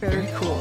Very cool.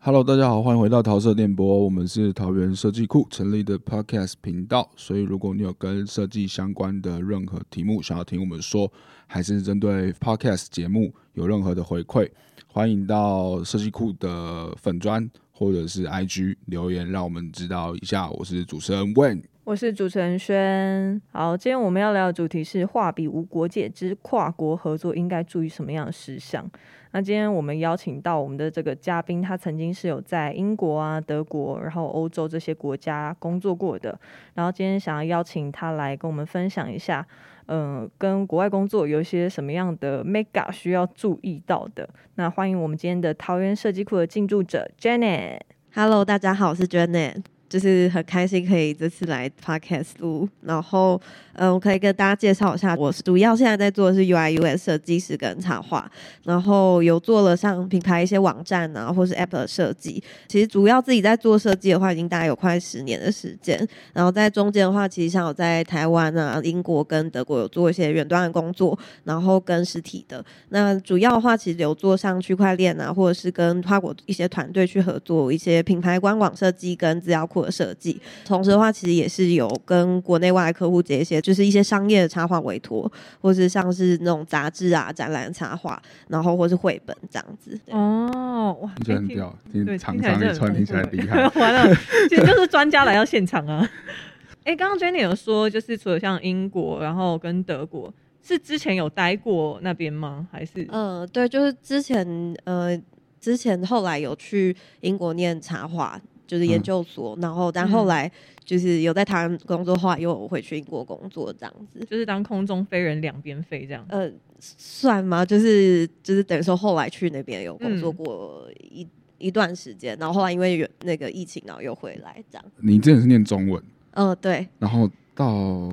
Hello，大家好，欢迎回到桃色电波，我们是桃园设计库成立的 Podcast 频道，所以如果你有跟设计相关的任何题目想要听我们说，还是针对 Podcast 节目有任何的回馈，欢迎到设计库的粉砖或者是 IG 留言，让我们知道一下。我是主持人 Wen，我是主持人轩。好，今天我们要聊的主题是画笔无国界之跨国合作应该注意什么样的事项。那今天我们邀请到我们的这个嘉宾，他曾经是有在英国啊、德国，然后欧洲这些国家工作过的。然后今天想要邀请他来跟我们分享一下，嗯、跟国外工作有一些什么样的 makeup 需要注意到的。那欢迎我们今天的桃园设计库的进驻者 Janet。Hello，大家好，我是 Janet，就是很开心可以这次来 Podcast 录，然后嗯，我可以跟大家介绍一下，我主要现在在做的是 UI/US 设计师跟插画，然后有做了像品牌一些网站啊，或是 App 的设计。其实主要自己在做设计的话，已经大概有快十年的时间。然后在中间的话，其实像我在台湾啊、英国跟德国有做一些远端的工作，然后跟实体的。那主要的话，其实有做像区块链啊，或者是跟跨国一些团队去合作一些品牌官网设计跟资料库的设计。同时的话，其实也是有跟国内外的客户接一些，就是一些商业的插画委托，或是像是那种杂志啊、展览插画，然后或是绘本这样子。哦，哇，听起来很哎屌，对听厂听起来是很商一串听起来厉害。完了，其实就是专家来到现场啊。哎、刚刚 Jenny 有说，就是除了像英国，然后跟德国，是之前有待过那边吗？还是？嗯，对，就是之前呃，之前后来有去英国念插画，就是研嗯究所，然后但后嗯来就是有在台湾工作，后来又回去英国工作这样子。就是当空中飞人两边飞这样。呃，算吗？就是就是等于说后来去那边有工作嗯过一、一段时间，然后后来因为有那个疫情，然后又回来这样。你之前是念中文，嗯、对，然后到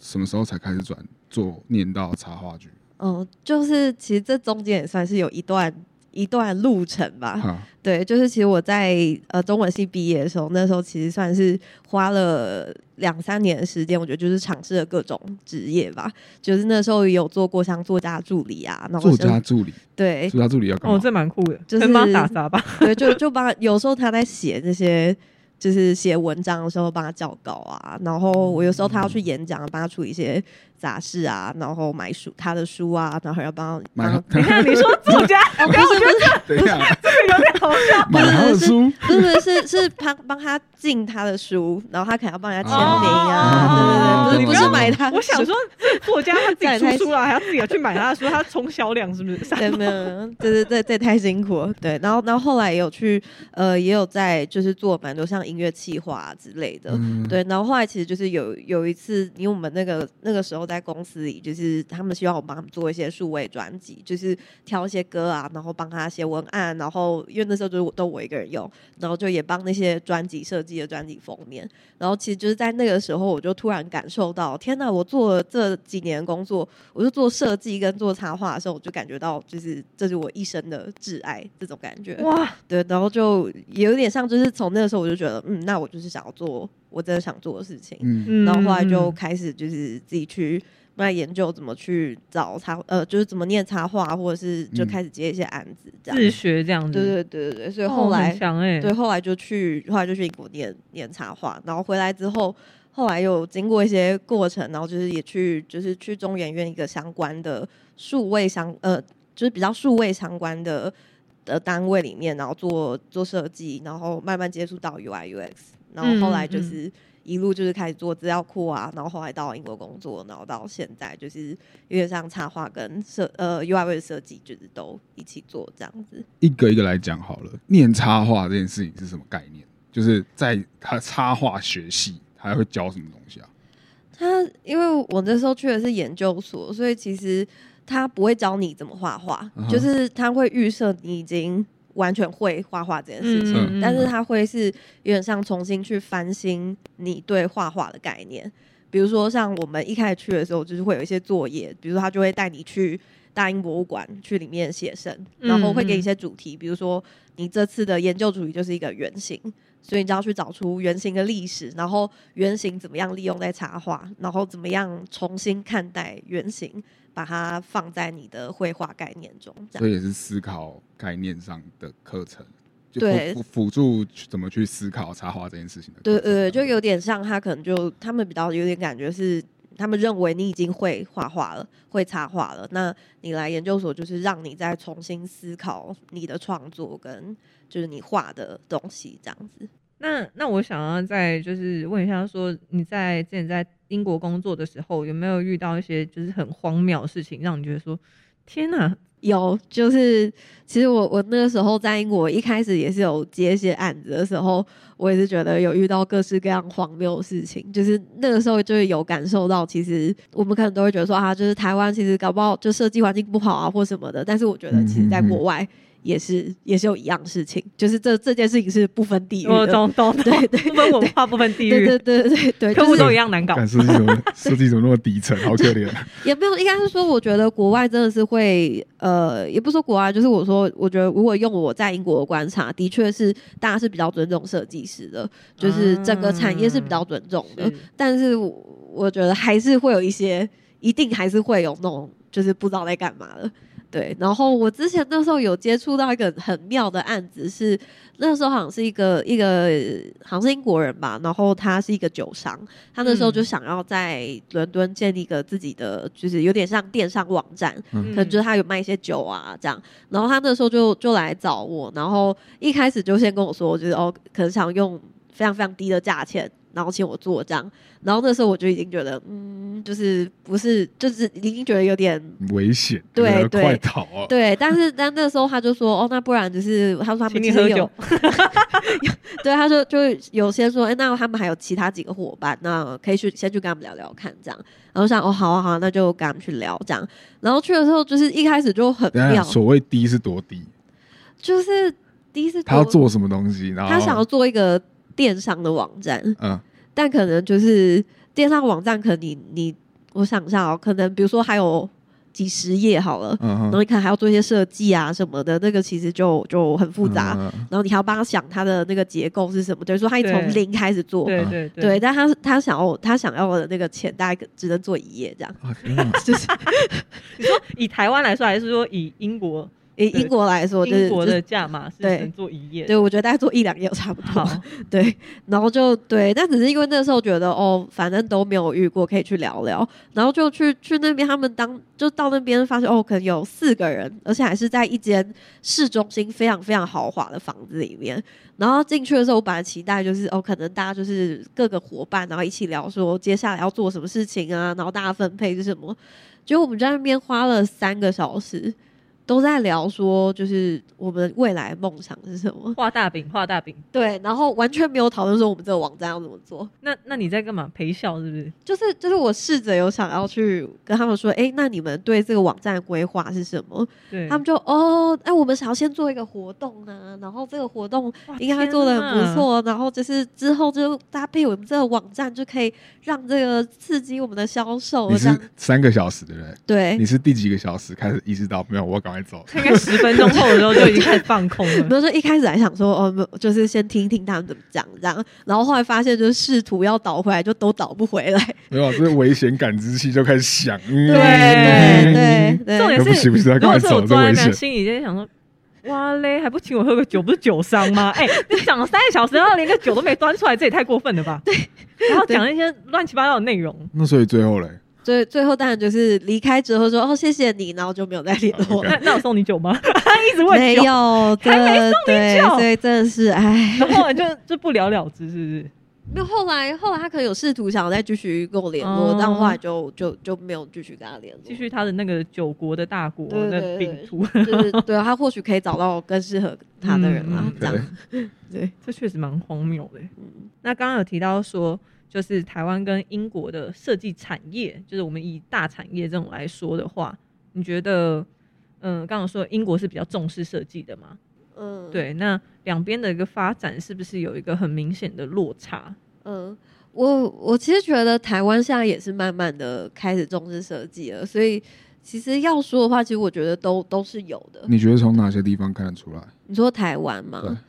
什么时候才开始转做念到插画剧？嗯、就是其实这中间也算是有一段一段路程吧。哈，对，就是其实我在呃中文系毕业的时候，那时候其实算是花了两三年的时间，我觉得就是尝试了各种职业吧。就是那时候有做过像作家助理啊，然后作家助理，对作家助理要干嘛？哦，这蛮酷的，就是跟帮他打杂吧。对，就就帮有时候他在写这些。就是写文章的时候帮他校稿啊，然后我有时候他要去演讲，帮他处理一些杂事啊，然后买书他的书啊，然后还要帮买帮你看，你说作家，哦，不是不是这个，有点好笑。买他的书，不是是是帮帮他进他的书，然后他可能要帮人家签名哦啊，对对对，不是不是买他，我想说，这作家他自己出书了，还要自己要去买他的书，他冲销量是不是？对，没有，对对对，这太辛苦了。对，然后然后后来也有去，呃，也有在就是做蛮多像音乐企划、啊、之类的。嗯，对，然后后来其实就是有有一次，因为我们那个那个时候在公司里，就是他们希望我帮他们做一些数位专辑，就是挑一些歌啊，然后帮他写文案，然后因为那时候就是我都我一个人用，然后就也帮那些专辑设计的专辑封面。然后其实就是在那个时候，我就突然感受到，天哪！我做了这几年工作，我就做设计跟做插画的时候，我就感觉到，就是这是我一生的挚爱，这种感觉。哇，对，然后就也有点像，就是从那个时候我就觉得，嗯，那我就是想要做我真的想做的事情。然后后来就开始就是自己去慢慢研究怎么去找插，呃，就是怎么念插画，或者是就嗯。开始接一些案子这样。自学这样子，对对对对对，所以哦后来、很强哎，对，后来就去，后来就去英国念念插画，然后回来之后，后来又经过一些过程，然后就是也去，就是去中研院一个相关的数位相，呃，就是比较数位相关的的单位里面，然后做做设计，然后慢慢接触到 UI UX，然后后来就是。一路就是开始做资料库啊，然后后来到英国工作，然后到现在就是有点像插画跟设呃 UI 设计，就是都一起做这样子。一个一个来讲好了。念插画这件事情是什么概念？就是在他插画学系，他还会教什么东西啊？他因为我那时候去的是研究所，所以其实他不会教你怎么画画，就是他会预设你已经完全会画画这件事情，嗯但是他会是有点像重新去翻新你对画画的概念。比如说，像我们一开始去的时候，就是会有一些作业，比如说他就会带你去大英博物馆去里面写生，然后会给你一些主题，比如说你这次的研究主题就是一个圆形，所以你就要去找出原型的历史，然后原型怎么样利用在插画，然后怎么样重新看待原型，把它放在你的绘画概念中，这样。所以也是思考概念上的课程，就对辅辅助去怎么去思考插画这件事情对对，就有点像他可能就他们比较有点感觉是，他们认为你已经会画画了，会插画了，那你来研究所就是让你再重新思考你的创作跟就是你画的东西这样子。那那我想要再就是问一下，说你在之前在英国工作的时候，有没有遇到一些就是很荒谬的事情，让你觉得说天哪？有，就是其实我我那个时候在英国一开始也是有接一些案子的时候，我也是觉得有遇到各式各样荒谬的事情。就是那个时候就是有感受到，其实我们可能都会觉得说啊，就是台湾其实搞不好就设计环境不好啊或什么的，但是我觉得其实在国外也是也是有一样事情，就是这这件事情是不分地域的。我懂懂，懂对对不分文化，不分地域，对对对对对，客户就是都一样难搞。感设计怎么 设计怎么那么底层，好可怜。也没有，应该是说，我觉得国外真的是会，呃，也不是说国外，就是我说，我觉得如果用我在英国的观察，的确是大家是比较尊重设计师的，就是整个产业是比较尊重的，是但是我我觉得还是会有一些，一定还是会有那种就是不知道在干嘛的。对，然后我之前那时候有接触到一个很妙的案子是，那时候好像是一个一个好像是英国人吧，然后他是一个酒商，他那时候就嗯想要在伦敦建立一个自己的，就是有点像电商网站，嗯可能就是他有卖一些酒啊这样。然后他那时候就就来找我，然后一开始就先跟我说，就是哦，可能想用非常非常低的价钱，然后请我做这样。然后那时候我就已经觉得，嗯，就是不是，就是已经觉得有点危险，对快逃啊！对。但是 但那时候他就说，哦，那不然就是他说他请们其实有你喝酒，对，他就就有先说，哎、那他们还有其他几个伙伴，那可以去先去跟他们聊聊看，这样。然后想，哦，好啊，好啊，那就跟他们去聊这样。然后去的时候，就是一开始就很所谓低是多低？就是第一次他要做什么东西？然后他想要做一个电商的网站，嗯。但可能就是电商网站，可能你你，我想一下哦，可能比如说还有几十页好了，嗯哼。然后你可能还要做一些设计啊什么的，那个其实就就很复杂。嗯然后你还要帮他想他的那个结构是什么，等于说他从零开始做，对对对，但他他想要他想要的那个钱，大概只能做一页这样，啊 就是 你说以台湾来说，还是说以英国对以英国来说，就是就是英国的价码是能做一页？对，我觉得大概做一两页差不多。好，对，然后就对，但只是因为那时候觉得哦，反正都没有遇过，可以去聊聊，然后就去去那边，他们当就到那边发现哦，可能有四个人，而且还是在一间市中心非常非常豪华的房子里面。然后进去的时候，我本来期待就是哦，可能大家就是各个伙伴，然后一起聊说接下来要做什么事情啊，然后大家分配是什么。结果我们在那边花了三个小时，都在聊说就是我们未来梦想是什么。画大饼，画大饼。对，然后完全没有讨论说我们这个网站要怎么做，那那你在干嘛？陪笑是不是？就是就是我试着有想要去跟他们说，哎，那你们对这个网站的规划是什么？对，他们就哦，哎，我们想要先做一个活动啊，然后这个活动应该会做的很不错，然后就是之后就搭配我们这个网站，就可以让这个刺激我们的销售，你是三个小时的人对？对你。是第几个小时开始意识到没有？我要赶快走。他应该十分钟后的时候就已经开始放空了。比如说一开始还想说哦，就是先听听他们怎么讲这样，然后后来发现就是试图要倒回来，就都倒不回来。没有，这危险感知器就开始响。嗯对对对 对，重点是不起不起，要如赶走，果是我坐在这危险。那心里就想说，哇嘞，还不请我喝个酒，不是酒商吗？哎、你讲了三个小时，然后连个酒都没端出来，这也太过分了吧？对，然后讲一些乱七八糟的内容。那所以最后嘞，最最后当然就是离开之后说哦谢谢你，然后就没有再联络了。那那我送你酒吗？一直问没，有，还没的对，酒所以真的是哎，然后后来就就不了了之，是不是？没有后来后来他可能有试图想要再继续跟我联络，哦但后来就就就没有继续跟他联络。继续他的那个九国的大国对对的对对饼图，就是对啊他或许可以找到更适合他的人啦嗯，这样 对，这确实蛮荒谬的。嗯那刚刚有提到说，就是台湾跟英国的设计产业，就是我们以大产业这种来说的话，你觉得，嗯，刚刚说英国是比较重视设计的吗？嗯，对，那两边的一个发展是不是有一个很明显的落差？嗯，我我其实觉得台湾现在也是慢慢的开始重视设计了，所以其实要说的话，其实我觉得都都是有的。你觉得从哪些地方看得出来？你说台湾对吗？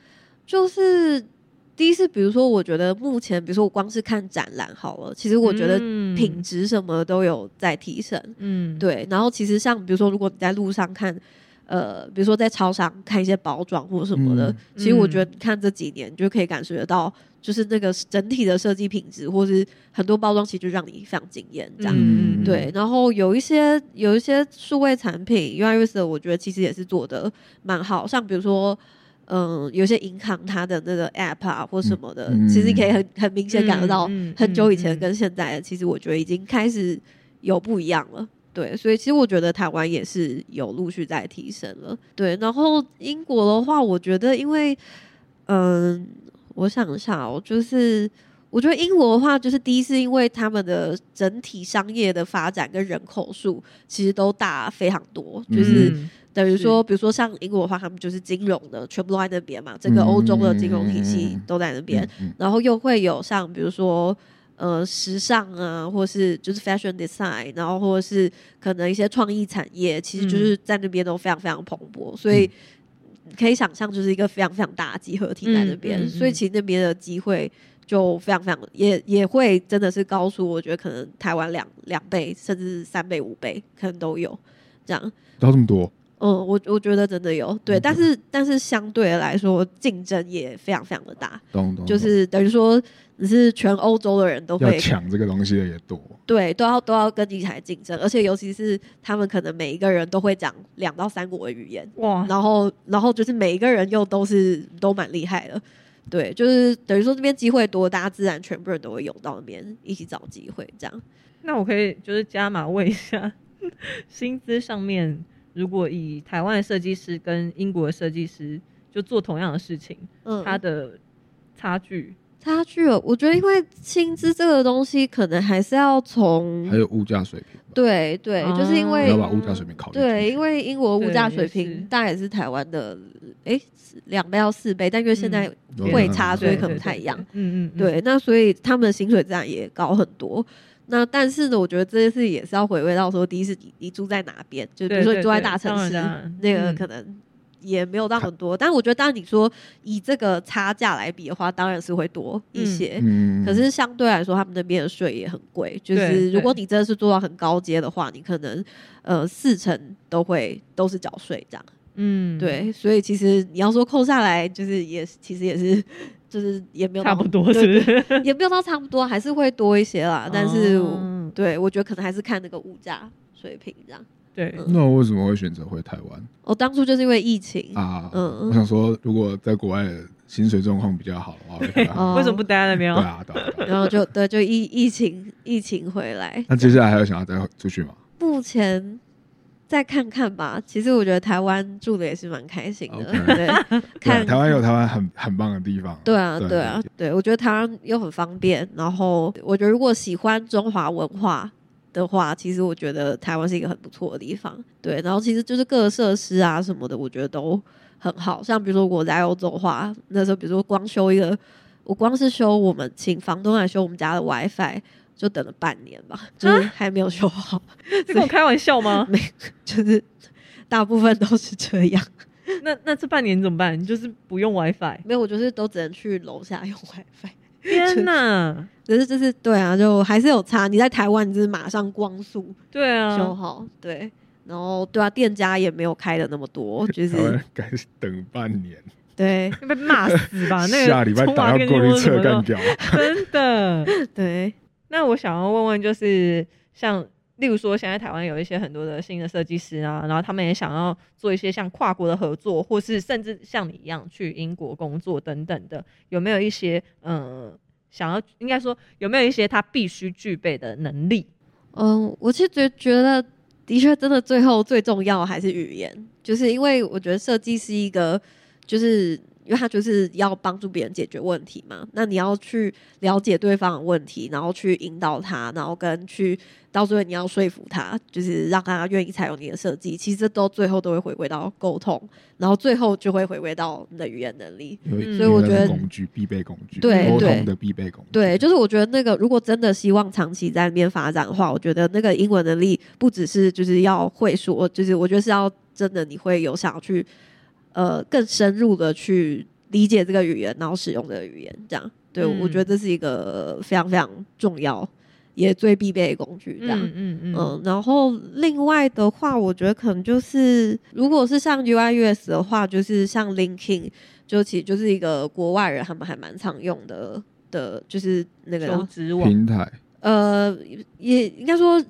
就是第一是比如说，我觉得目前比如说我光是看展览好了，其实我觉得嗯品质什么都有在提升。嗯，对，然后其实像比如说，如果你在路上看，呃，比如说在超商看一些包装或什么的，嗯其实我嗯觉得你看这几年，你就可以感觉得到，就是那个整体的设计品质，或是很多包装，其实就让你非常惊艳这样。嗯对，然后有一些有一些数位产品，UIUS 的，我觉得其实也是做的蛮好，像比如说。嗯，有些银行它的那个 App 啊或什么的，嗯其实你可以很很明显感觉到很久以前嗯跟现在的，其实我觉得已经开始有不一样了。对，所以其实我觉得台湾也是有陆续在提升了。对，然后英国的话，我觉得因为，嗯，我想一下哦，就是我觉得英国的话，就是第一是因为他们的整体商业的发展跟人口数其实都大非常多，就是嗯等于是。说，比如说像英国的话，他们就是金融的全部都在那边嘛，整个欧洲的金融体系都在那边，然后又会有像比如说呃时尚啊，或是就是 fashion design，然后或者是可能一些创意产业，其实就是在那边都非常非常蓬勃，所以你可以想象就是一个非常非常大的集合体在那边，嗯嗯嗯。所以其实那边的机会。就非常非常也也会真的是高出，我觉得可能台湾两两倍甚至三倍五倍可能都有这样。到这么多，嗯，我我觉得真的有对，嗯但是但是相对来说竞争也非常非常的大，懂懂，就是等于说你是全欧洲的人都会抢这个东西的也多，对都要都要跟你来竞争，而且尤其是他们可能每一个人都会讲两到三国的语言，哇，然后然后就是每一个人又都是都蛮厉害的。对，就是等于说这边机会多，大家自然全部人都会涌到那边一起找机会，这样。那我可以就是加码问一下，薪资上面，如果以台湾的设计师跟英国的设计师就做同样的事情，嗯，它的差距，差距哦，我觉得因为薪资这个东西，可能还是要从还有物价水平吧，对对，就是因哦为要把物价水平考虑进去。对，因为英国物价水对也是平大概也是台湾的诶两倍到四倍，但因为现在会差，所以可能不太一样。嗯嗯，嗯，对，那所以他们的薪水自然也高很多。那但是呢，我觉得这件事也是要回味到说，第一是你你住在哪边，就比如说你住在大城市那个嗯可能也没有到很多。但我觉得，当然你说以这个差价来比的话，当然是会多一嗯些。嗯，可是相对来说，他们那边的税也很贵。就是如果你真的是做到很高阶的话，你可能呃四成都会都是缴税这样。嗯，对，所以其实你要说扣下来，就是也是其实也是就是也没有差不多是不是？也没有到差不多，还是会多一些啦。但是我、哦对我觉得可能还是看那个物价水平这样。对，嗯那我为什么会选择回台湾我当初就是因为疫情，啊？嗯我想说，如果在国外的薪水状况比较好的话，为什么不待在那边哦？对啊，对啊。对啊然后就对就疫疫情疫情回来，那接下来还有想要再出去吗？目前再看看吧。其实我觉得台湾住的也是蛮开心的 对，看台湾有台湾很很棒的地方。对啊，对对啊，对，我觉得台湾又很方便，然后我觉得如果喜欢中华文化的话，其实我觉得台湾是一个很不错的地方。对，然后其实就是各个设施啊什么的，我觉得都很好。像比如说我在欧洲的话，那时候比如说光修一个，我光是修我们请房东来修我们家的 WiFi，就等了半年吧，就是还没有修好，这跟我开玩笑吗？没就是大部分都是这样。那那这半年怎么办？你就是不用 WiFi？没有，我就是都只能去楼下用 WiFi。天哪！可是就是对啊，就还是有差。你在台湾，你就是马上光速对啊修啊，好，对。然后对啊，店家也没有开的那么多，就是该等半年，对会被骂死吧？那个下礼拜打要过去信或什么的撤干掉。真的。对，那我想要问问，就是像例如说，现在台湾有一些很多的新的设计师啊，然后他们也想要做一些像跨国的合作，或是甚至像你一样去英国工作等等的，有没有一些嗯想要应该说有没有一些他必须具备的能力？嗯，我其实觉觉得，的确，真的最后最重要还是语言，就是因为我觉得设计是一个，就是因为他就是要帮助别人解决问题嘛，那你要去了解对方的问题，然后去引导他，然后跟去到最后你要说服他，就是让他愿意采用你的设计，其实这都最后都会回归到沟通，然后最后就会回归到你的语言能力。嗯所以我觉得工具必备工具，对对沟通的必备工具。对，就是我觉得那个如果真的希望长期在那边发展的话，我觉得那个英文能力不只是就是要会说，就是我觉得是要真的你会有想要去呃更深入的去理解这个语言，然后使用这个语言，这样。对，嗯我觉得这是一个非常非常重要，也最必备的工具，这样。嗯嗯嗯嗯，然后另外的话，我觉得可能就是，如果是像 UI US 的话，就是像 LinkedIn，就其实就是一个国外人他们还蛮常用的的，就是那个求职网，平台呃，也应该说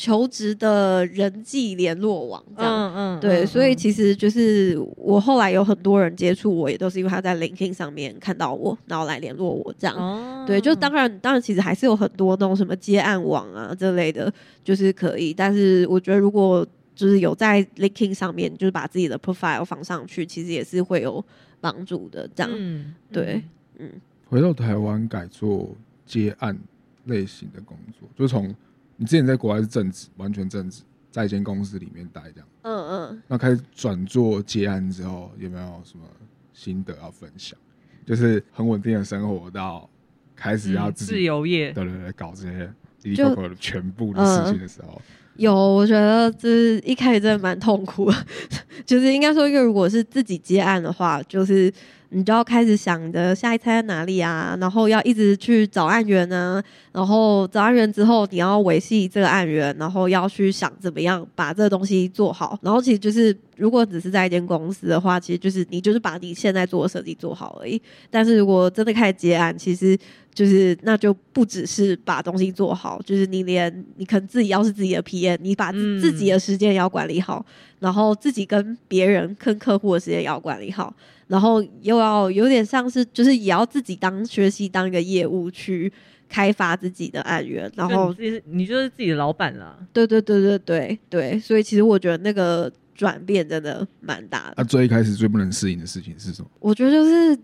求职的人际联络网这样。嗯嗯，对，嗯所以嗯其实就是我后来有很多人接触我，也都是因为他在 LinkedIn 上面看到我，然后来联络我这样。哦，对，就当然，当然，其实还是有很多那种什么接案网啊这类的，就是可以。但是我觉得，如果就是有在 LinkedIn 上面，就是把自己的 profile 放上去，其实也是会有帮助的。这样，嗯，对嗯，回到台湾改做接案类型的工作，就从你之前在国外是正职，完全正职，在一间公司里面待这样，嗯嗯，那开始转做接案之后，有没有什么心得要分享？就是很稳定的生活到开始要嗯自由业，对对对搞这些滴滴就扣扣的全部的事情的时候，有，我觉得就是一开始真的蛮痛苦的，就是应该说，因为如果是自己接案的话，就是你就要开始想着下一餐在哪里啊，然后要一直去找案源啊，然后找案源之后，你要维系这个案源，然后要去想怎么样把这个东西做好。然后其实就是，如果只是在一间公司的话，其实就是你就是把你现在做的设计做好而已。但是如果真的开始接案，其实就是那就不只是把东西做好，就是你连你可能自己要是自己的 PM，你把自己的时间也要管理好，然后自己跟别人跟客户的时间也要管理好，然后又要有点像是就是也要自己当学习当一个业务去开发自己的案源，然后你自己是你就是自己的老板了，对对对对对对，所以其实我觉得那个转变真的蛮大的。啊，最一开始最不能适应的事情是什么？我觉得就是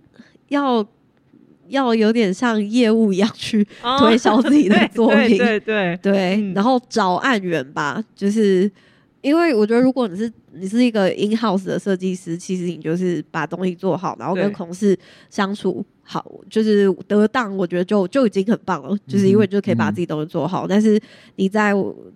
要要有点像业务一样去推销自己的作品，对对对，对，嗯然后找案源吧，就是因为我觉得如果你是你是一个 in house 的设计师，其实你就是把东西做好，然后跟同事相处好，就是得当，我觉得就就已经很棒了，就是因为就可以把自己东西做好。但是你在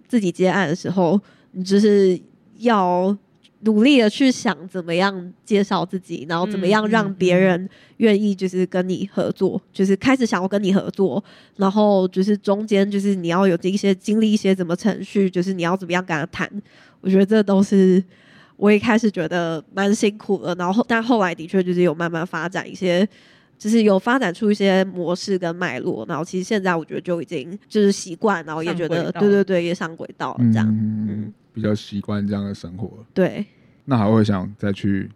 自己接案的时候，你就是要。努力的去想怎么样介绍自己，然后怎么样让别人愿意就是跟你合作，就是开始想要跟你合作，然后就是中间就是你要有一些经历一些怎么程序，就是你要怎么样跟他谈，我觉得这都是我一开始觉得蛮辛苦的，然后但后来的确就是有慢慢发展一些。就是有发展出一些模式跟脉络，然后其实现在我觉得就已经就是习惯，然后也觉得对对对，也上轨道了这样，嗯嗯，比较习惯这样的生活了。对，那还会想再去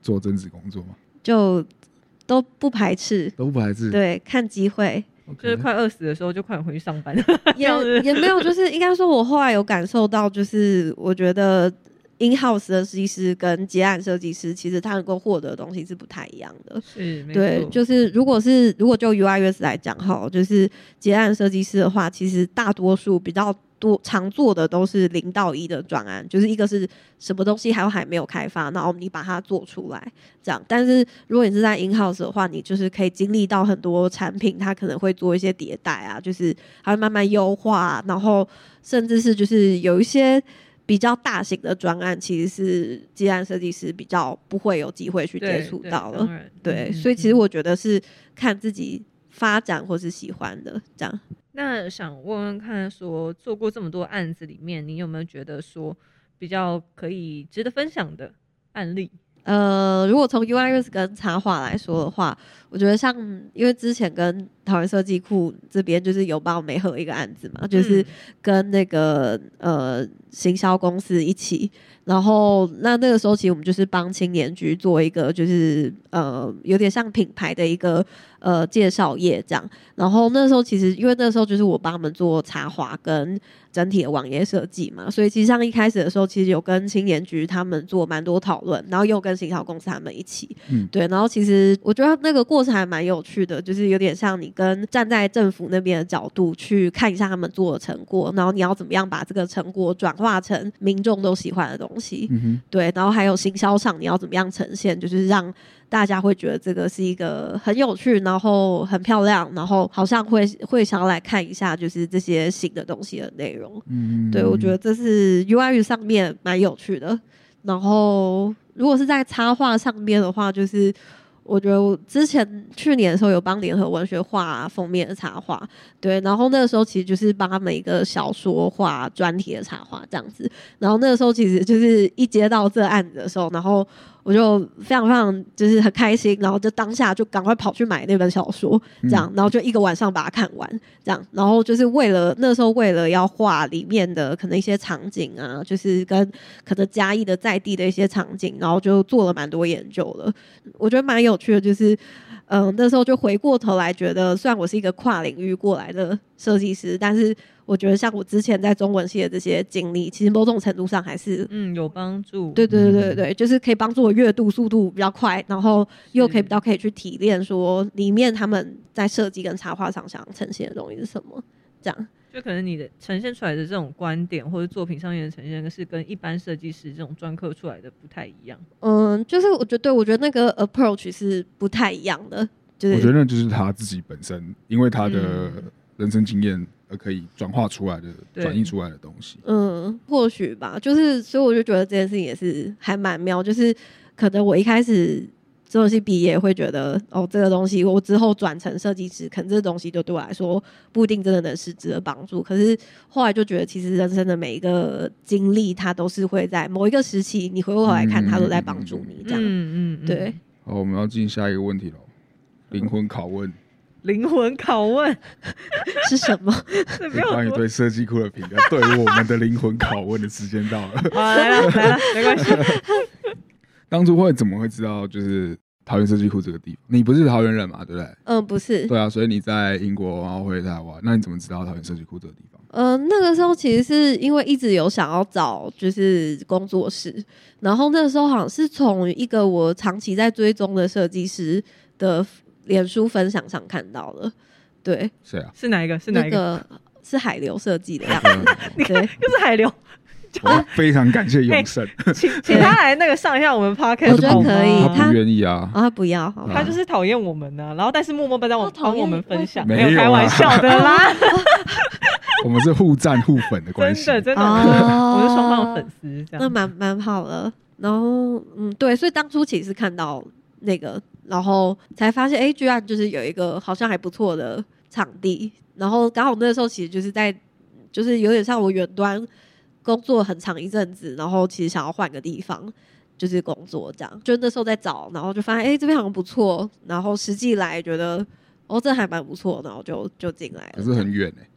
做正职工作吗？就都不排斥，都不排斥。对，看机会就是快饿死的时候就快点回去上班。也也没有，就是应该说，我后来有感受到，就是我觉得 in house 的设计师跟结案设计师，其实他能够获得的东西是不太一样的。是，对，就是如果是如果就 UI US 来讲哈，就是结案设计师的话，其实大多数比较多常做的都是零到一的专案，就是一个是什么东西还还没有开发，然后你把它做出来这样。但是如果你是在 in house 的话，你就是可以经历到很多产品，它可能会做一些迭代啊，就是它会慢慢优化，然后甚至是就是有一些。比较大型的专案，其实是接案设计师比较不会有机会去接触到了。对，嗯所以其实嗯我觉得是看自己发展或是喜欢的这样。那想问问看说做过这么多案子里面，你有没有觉得说比较可以值得分享的案例？呃，如果从 UI US 跟插画来说的话，我觉得像因为之前跟桃园设计库这边就是有帮我媒合一个案子嘛，就是嗯。跟那个呃行销公司一起，然后那那个时候其实我们就是帮青年局做一个就是呃有点像品牌的一个呃介绍页这样，然后那时候其实因为那时候就是我帮他们做插画跟整体的网页设计嘛，所以其实像一开始的时候，其实有跟青年局他们做蛮多讨论，然后又跟行销公司他们一起，嗯。对，然后其实我觉得那个过程还蛮有趣的，就是有点像你跟站在政府那边的角度去看一下他们做的成果，然后你要怎么样把这个成果转化成民众都喜欢的东西，嗯，对，然后还有行销上你要怎么样呈现，就是让大家会觉得这个是一个很有趣，然后很漂亮，然后好像会会想要来看一下，就是这些新的东西的内容。嗯，对，我觉得这是 UI 上面蛮有趣的。然后如果是在插画上面的话，就是我觉得我之前去年的时候有帮联合文学画封面的插画，对，然后那个时候其实就是帮他们一个小说画专题的插画这样子，然后那个时候其实就是一接到这案子的时候，然后。我就非常非常就是很开心，然后就当下就赶快跑去买那本小说，这样，然后就一个晚上把它看完，这样，然后就是为了那时候为了要画里面的可能一些场景啊，就是跟可能嘉义的在地的一些场景，然后就做了蛮多研究了。我觉得蛮有趣的，就是嗯，那时候就回过头来觉得，虽然我是一个跨领域过来的设计师，但是。我觉得像我之前在中文系的这些经历，其实某种程度上还是嗯有帮助。对对对对对，就是可以帮助我阅读速度比较快，然后又可以比较可以去提炼说里面他们在设计跟插画上想呈现的东西是什么。这样，就可能你的呈现出来的这种观点或者作品上面的呈现，是跟一般设计师这种专科出来的不太一样。嗯，就是我觉得，对我觉得那个 approach 是不太一样的。就是我觉得那就是他自己本身，因为他的人生经验而。可以转化出来的、转移出来的东西，嗯，或许吧，就是所以我就觉得这件事情也是还蛮妙，就是可能我一开始这东西毕业会觉得哦，这个东西我之后转成设计师，可能这个东西就对我来说不一定真的能实质的帮助。可是后来就觉得，其实人生的每一个经历，它都是会在某一个时期，你回过头来看，它都在帮助你。这样，嗯嗯，对。好，我们要进下一个问题喽，灵魂拷问。灵魂拷问 是什么？关于对设计库的评价，对于我们的灵魂拷问的时间到了。来了来了，没关系。当初会怎么会知道就是桃园设计库这个地方？你不是桃园人嘛？对不对？嗯，不是。对啊，所以你在英国然后回台湾，那你怎么知道桃园设计库这个地方？嗯，那个时候其实是因为一直有想要找就是工作室，然后那个时候好像是从一个我长期在追踪的设计师的。脸书分享上看到的，对，是啊，是哪一个？是哪一个？是海流设计的样子，对，又是海流。非常感谢永生，请请他来那个上一下我们 podcast，我觉得可以，他不愿意啊，他不要，他就是讨厌我们呢，然后但是默默帮我帮我们分享，没有开玩笑的啦，我们是互赞互粉的关系，真的真的，我是双方粉丝，那蛮蛮好的。然后嗯，对，所以当初其实看到那个。然后才发现，哎，居然就是有一个好像还不错的场地。然后刚好那个时候其实就是在，就是有点像我远端工作很长一阵子，然后其实想要换个地方，就是工作这样。就那时候在找，然后就发现，哎，这边好像不错。然后实际来觉得，哦，这还蛮不错，然后就就进来了。可是很远哎。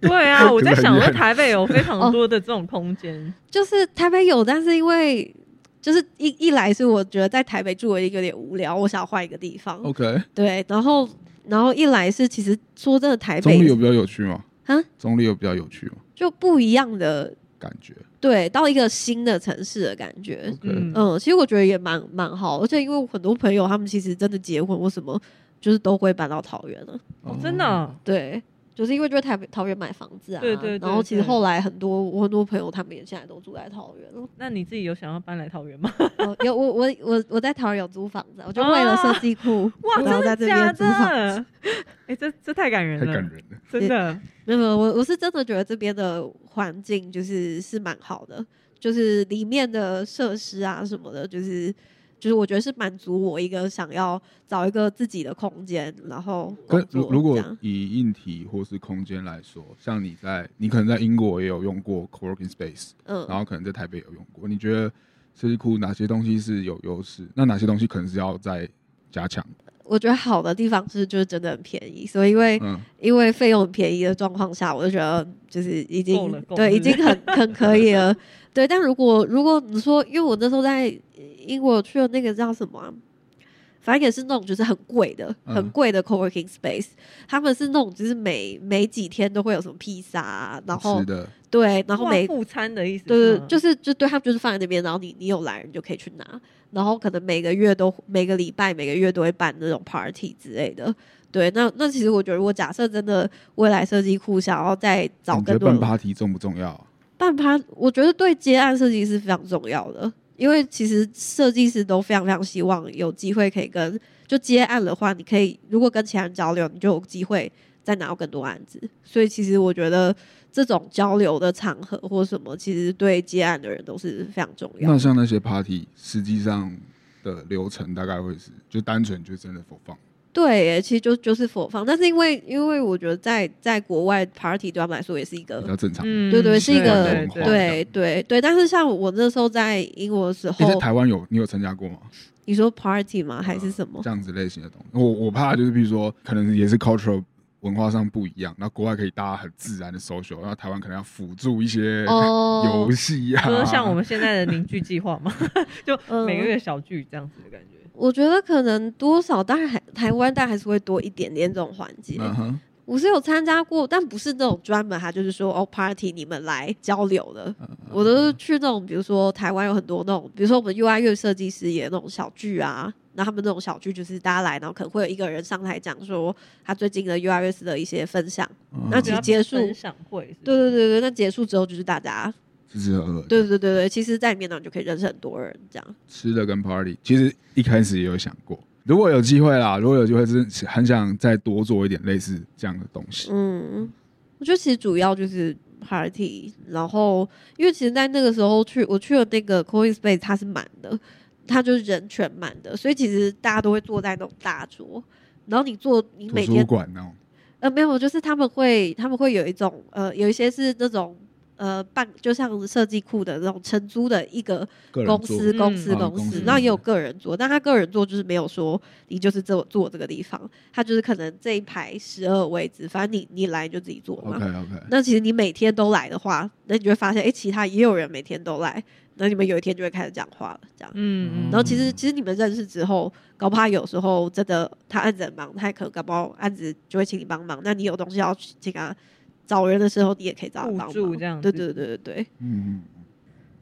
对啊，我在想，说台北有非常多的这种空间。就是台北有，但是因为。就是一一来是我觉得在台北住了一个有点无聊，我想换一个地方。OK，对，然后然后一来是其实说真的，台北中立有比较有趣吗？啊，中立有比较有趣吗？就不一样的感觉。对，到一个新的城市的感觉。嗯嗯，其实我觉得也蛮蛮好，而且因为很多朋友他们其实真的结婚或什么，就是都会搬到桃园了。哦，真的？对。就是因为就在台北桃园买房子啊，对对，然后其实后来很多我很多朋友他们也现在都住在桃园了。那你自己有想要搬来桃园吗？有我我我我在桃园有租房子，我就为了设计库，哇，然后在这边租房子。哎，这这太感人了，太感人了，真的。没有，我我是真的觉得这边的环境就是是蛮好的，就是里面的设施啊什么的，就是。就是我觉得是满足我一个想要找一个自己的空间，然后跟如果以硬体或是空间来说，像你在你可能在英国也有用过 co-working space，嗯，然后可能在台北有用过，你觉得设计库哪些东西是有优势？那哪些东西可能是要再加强？我觉得好的地方是就是真的很便宜，所以因为因为费用很便宜的状况下，我就觉得就是已经对已经很 很可以了。对，但如果如果你说，因为我那时候在。英国去了那个叫什么，反正也是那种就是很贵的、很贵的 co-working space。他们是那种就是每每几天都会有什么披萨，然后对，然后每副餐的意思，对对，就是就对他们就是放在那边，然后你你有来人就可以去拿，然后可能每个月都每个礼拜每个月都会办那种 party 之类的。对，那那其实我觉得，如果假设真的未来设计库想要再找更多办 party 重不重要？办 party 我觉得对接案设计是非常重要的。因为其实设计师都非常非常希望有机会可以跟就接案的话，你可以如果跟其他人交流，你就有机会再拿到更多案子。所以其实我觉得这种交流的场合或什么，其实对接案的人都是非常重要。那像那些 party，实际上的流程大概会是，就单纯就真的否放。对耶，其实就就是佛放，但是因为因为我觉得在在国外 party 对他们来说也是一个比较正常。嗯对对，是一个对对对但是像我那时候在英国的时候，你在候，台湾有你有参加过吗？你说 party 吗？还是什么？这样子类型的东西，我我怕就是比如说可能也是 cultural 文化上不一样，然后国外可以大家很自然的 social，然后台湾可能要辅助一些哦 游戏呀，就是像我们现在的凝聚计划嘛，就嗯每个月小聚这样子的感觉。我觉得可能多少，当然还台湾但还是会多一点点这种环节。嗯哼，我是有参加过，但不是那种专门，哈就是说哦，party 你们来交流的。嗯我都是去那种，比如说台湾有很多那种，比如说我们 UI 乐设计师也那种小剧啊，那他们那种小剧就是大家来，然后可能会有一个人上台讲说他最近的 UI 乐的一些分享。嗯那其实结束分享会是是，对对对对，那结束之后就是大家，吃吃喝喝，对对对对，其实在里面呢你就可以认识很多人这样。吃的跟 party，其实一开始也有想过，如果有机会啦，如果有机会，真的很想再多做一点类似这样的东西。嗯，我觉得其实主要就是 party，然后因为其实，在那个时候去我去了那个 Coin Space，它是满的，它就是人全满的，所以其实大家都会坐在那种大桌，然后你坐你每天馆那种，呃没有，就是他们会他们会有一种呃有一些是那种。呃，办就像设计库的那种承租的一个公司、公嗯司、哦公司公司，然后也有个人做，但他个人做就是没有说你就是坐坐这个地方，他就是可能这一排十二位置，反正你你来就自己坐嘛。OK OK，那其实你每天都来的话，那你就会发现，哎、其他也有人每天都来，那你们有一天就会开始讲话了，这样。嗯嗯，然后其实其实你们认识之后，搞不好有时候真的他案子很忙，他也可能搞不好案子就会请你帮忙。那你有东西要去请他找人的时候，你也可以找他互帮忙。助这样子对对对对对。嗯，嗯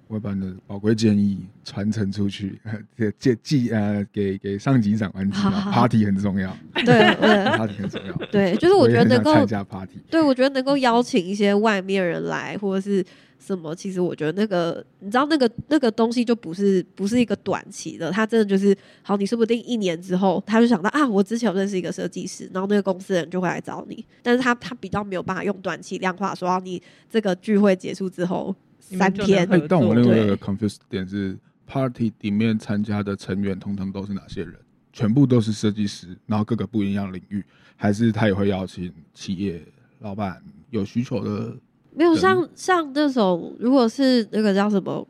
我会把你的宝贵建议传承出去，借借寄呃给给上级长官知道好好好，party 很重要对对，party 很重要。对，就是我也觉得能够参加 party，对，我觉得能够邀请一些外面人来，或者是什么，其实我觉得那个，你知道那个那个东西就不是不是一个短期的，他真的就是好，你说不定一年之后，他就想到啊，我之前有认识一个设计师，然后那个公司的人就会来找你，但是他他比较没有办法用短期量化说，啊你这个聚会结束之后三天但我另外一个 confused 点是，party 里面参加的成员通常都是哪些人？全部都是设计师，然后各个不一样领域，还是他也会邀请企业老板有需求的？没有像像那种，如果是那个叫什么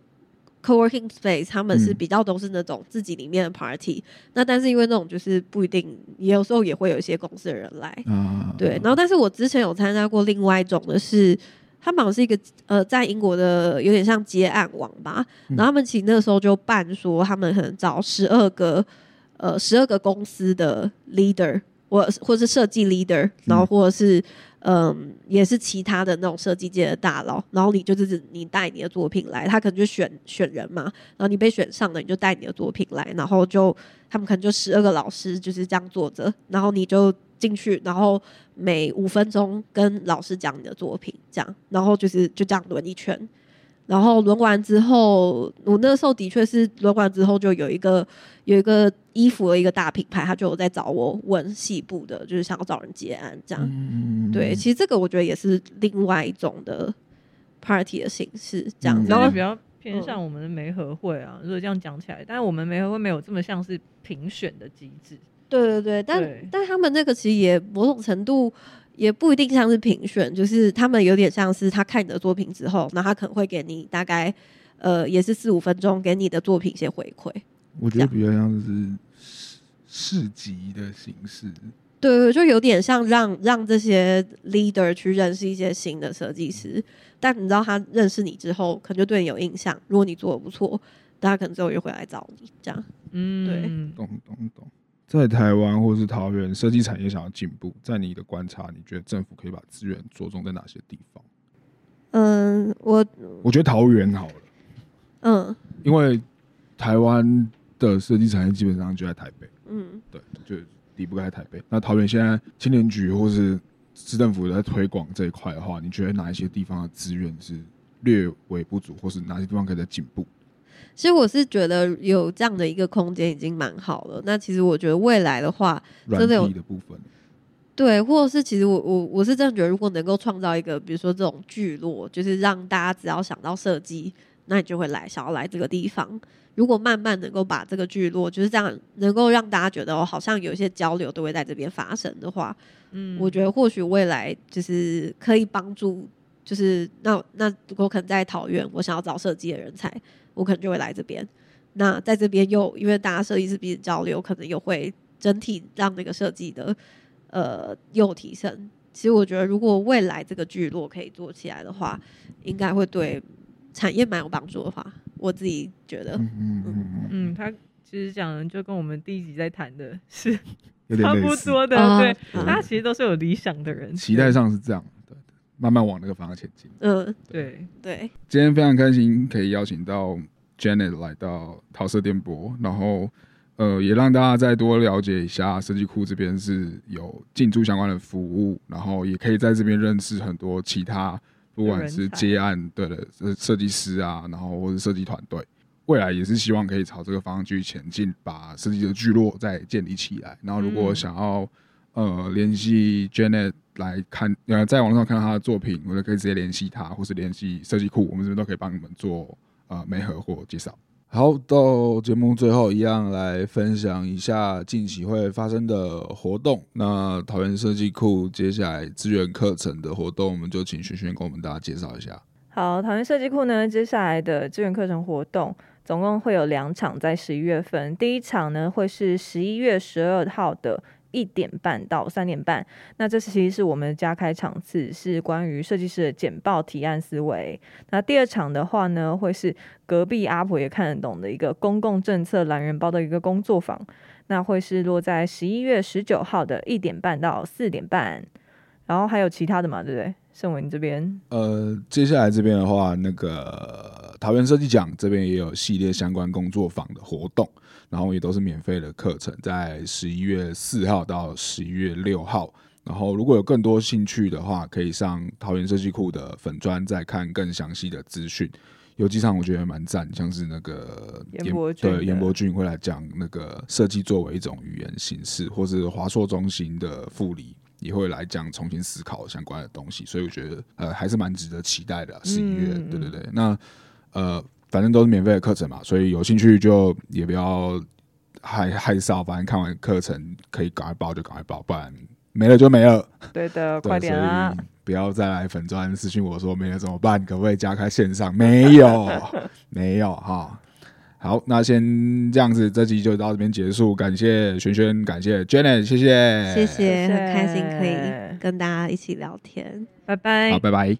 co-working space，他们是嗯比较都是那种自己里面的 party、那但是因为那种就是不一定，也有时候也会有一些公司的人来，啊，对。然后但是我之前有参加过另外一种的是。他们好像是一个呃，在英国的有点像接案网吧，嗯。然后他们其实那个时候就办说，他们可能找十二个呃十二个公司的 leader，或或是设计 leader，然后或者是嗯，也是其他的那种设计界的大佬，然后你就是你带你的作品来，他可能就选选人嘛，然后你被选上了，你就带你的作品来，然后就他们可能就十二个老师就是这样坐着，然后你就进去，然后每五分钟跟老师讲你的作品，这样，然后就是就这样轮一圈。然后轮完之后，我那时候的确是轮完之后，就有一个有一个衣服的一个大品牌，他就有在找我问细部的，就是想要找人接案这样。嗯对，其实这个我觉得也是另外一种的 party 的形式，这样。嗯然后比较偏向我们的媒合会啊。如果这样讲起来，但是我们媒合会没有这么像是评选的机制。对对对，但对但他们那个其实也某种程度也不一定像是评选，就是他们有点像是他看你的作品之后，那他可能会给你大概呃也是四五分钟给你的作品一些回馈。我觉得比较像是市市集的形式。对对，就有点像让让这些 leader 去认识一些新的设计师，但你知道他认识你之后，可能就对你有印象。如果你做的不错，大家可能之后又会来找你，这样。嗯，对懂懂懂。在台湾或是桃园，设计产业想要进步，在你的观察，你觉得政府可以把资源着重在哪些地方？嗯，我我觉得桃园好了，嗯因为台湾的设计产业基本上就在台北，嗯对，就离不开台北。那桃园现在青年局或是市政府在推广这一块的话，你觉得哪一些地方的资源是略微不足，或是哪些地方可以在进步？其实我是觉得有这样的一个空间已经蛮好了。那其实我觉得未来的话，软真的有体的部分，对，或者是其实我我我是真的觉得，如果能够创造一个，比如说这种聚落，就是让大家只要想到设计，那你就会来想要来这个地方。如果慢慢能够把这个聚落就是这样，能够让大家觉得哦，好像有一些交流都会在这边发生的话，嗯我觉得或许未来就是可以帮助，就是那那如果可能在桃园，我想要找设计的人才，我可能就会来这边。那在这边又因为大家设计师彼此交流，可能又会整体让那个设计的呃又提升。其实我觉得，如果未来这个聚落可以做起来的话，应该会对产业蛮有帮助的话，我自己觉得，嗯嗯嗯嗯，嗯，他其实讲的就跟我们第一集在谈的是有点差，不多的，啊对，嗯大家其实都是有理想的人，期待上是这样，慢慢往那个方向前进。嗯，对，对，今天非常开心可以邀请到 Janet 来到桃色电波，然后呃也让大家再多了解一下设计库这边是有进驻相关的服务，然后也可以在这边认识很多其他不管是接案对的呃设计师啊，然后或者设计团队。未来也是希望可以朝这个方向继续前进，把设计的聚落再建立起来。然后如果嗯想要、呃联系 Janet 来看，呃在网络上看到她的作品，我就可以直接联系她，或是联系设计库，我们这边都可以帮你们做呃媒合或介绍。好，到节目最后一样来分享一下近期会发生的活动。那桃园设计库接下来资源课程的活动，我们就请轩轩跟我们大家介绍一下。好，桃园设计库呢，接下来的资源课程活动总共会有两场，在十一月份。第一场呢会是十一月十二号的一点半到三点半，那这其实是我们加开场次，是关于设计师的简报提案思维。那第二场的话呢，会是隔壁阿婆也看得懂的一个公共政策懒人包的一个工作坊，那会是落在十一月十九号的一点半到四点半。然后还有其他的嘛，对不对？盛文这边呃，接下来这边的话，那个桃园设计奖这边也有系列相关工作坊的活动，然后也都是免费的课程，在十一月四号到十一月六号。然后如果有更多兴趣的话，可以上桃园设计库的粉砖再看更详细的资讯。有几场我觉得蛮赞，像是那个严伯俊对严伯俊会来讲那个设计作为一种语言形式，或是华硕中心的副理也会来讲重新思考相关的东西，所以我觉得呃还是蛮值得期待的啊。十一月，嗯对对对，那呃反正都是免费的课程嘛，所以有兴趣就也不要害害臊，反正看完课程可以赶快报就赶快报，不然没了就没了。对的，对，快点啊！不要再来粉专私信我说没了怎么办？可不可以加开线上？没有，没有哈。好，那先这样子，这集就到这边结束。感谢轩轩，感谢 Janet，谢谢，谢谢，很开心可以跟大家一起聊天。拜拜好，。拜拜。